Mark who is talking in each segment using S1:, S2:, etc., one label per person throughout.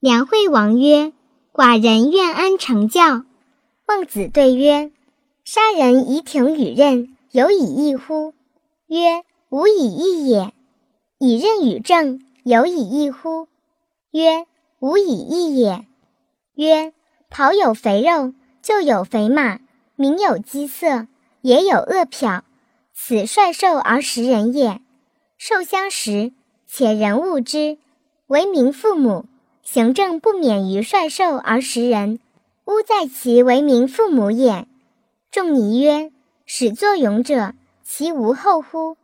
S1: 梁惠王曰：“寡人愿安成教。”孟子对曰：“杀人以挺与刃，有以义乎？”曰：“无以义也。”以刃与正，有以义乎？曰：无以义也。曰：袍有肥肉，就有肥马；民有饥色，也有饿殍。此率兽而食人也。兽相食，且人恶之，为民父母。行政不免于率兽而食人，吾在其为民父母也。仲尼曰：始作俑者，其无后乎？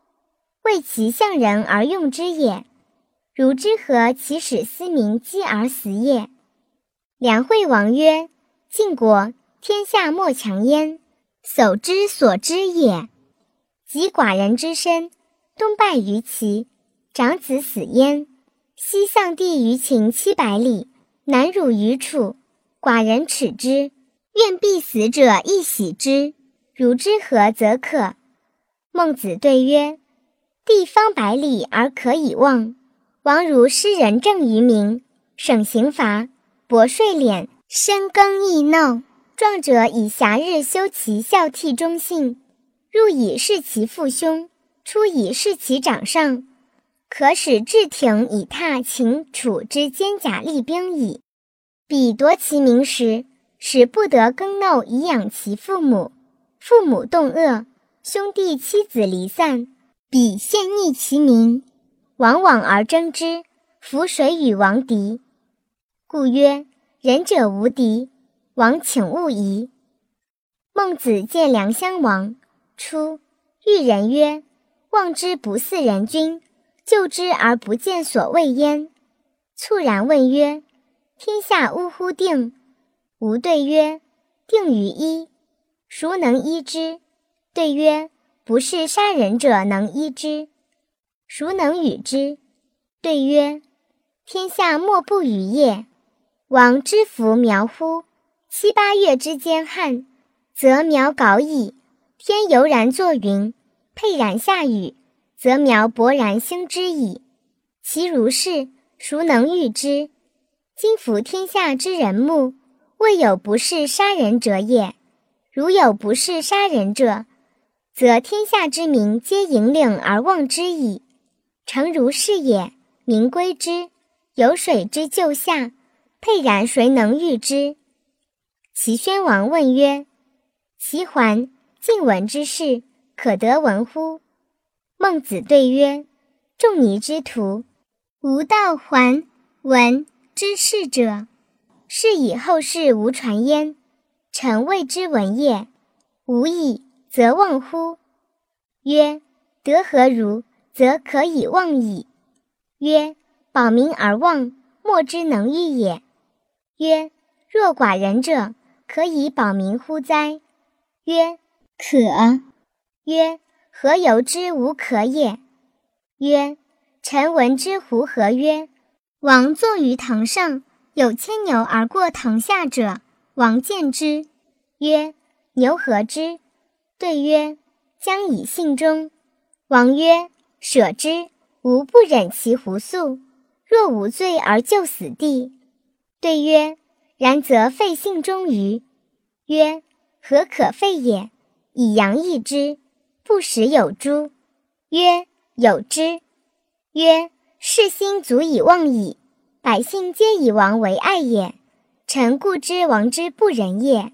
S1: 为其向人而用之也，如之何其使斯民饥而死也？梁惠王曰：“晋国天下莫强焉，叟之所知也。及寡人之身，东败于齐，长子死焉；西丧地于秦七百里，南辱于楚，寡人耻之。愿必死者亦喜之。如之何则可？”孟子对曰。地方百里而可以望，王如施仁政于民，省刑罚，薄税敛，深耕易耨。壮者以暇日修其孝悌忠信，入以事其父兄，出以事其长上，可使至庭以踏秦楚之坚甲利兵矣。彼夺其民时，使不得耕耨以养其父母，父母动恶，兄弟妻子离散。彼陷逆其民，往往而争之，弗谁与王敌？故曰：仁者无敌。王请勿疑。孟子见梁襄王，出遇人曰：“望之不似人君，救之而不见所谓焉。”猝然问曰：“天下呜呼定？”吾对曰：“定于一。孰能依之？”对曰。不是杀人者能医之，孰能与之？对曰：天下莫不与也。王知夫苗乎？七八月之间旱，则苗槁矣。天犹然作云，沛然下雨，则苗勃然兴之矣。其如是，孰能御之？今夫天下之人目，未有不是杀人者也。如有不是杀人者，则天下之民皆引领而望之矣。诚如是也，民归之。有水之就下，沛然谁能御之？齐宣王问曰：“齐桓、晋文之事，可得闻乎？”孟子对曰：“仲尼之徒，无道还闻之事者，是以后世无传焉。臣谓之闻也，无以。”则忘乎？曰：德何如？则可以忘矣。曰：保民而忘，莫之能御也。曰：若寡人者，可以保民乎哉？曰：可。曰：何由之无可也？曰：臣闻之乎何曰：王坐于堂上，有牵牛而过堂下者，王见之，曰：牛何之？对曰：“将以信中。”王曰：“舍之，吾不忍其胡诉。若无罪而就死地。”对曰：“然则废信中于？”曰：“何可废也？以阳易之，不食有诸？”曰：“有之。”曰：“士心足以忘矣。百姓皆以王为爱也。臣故知王之不仁也。”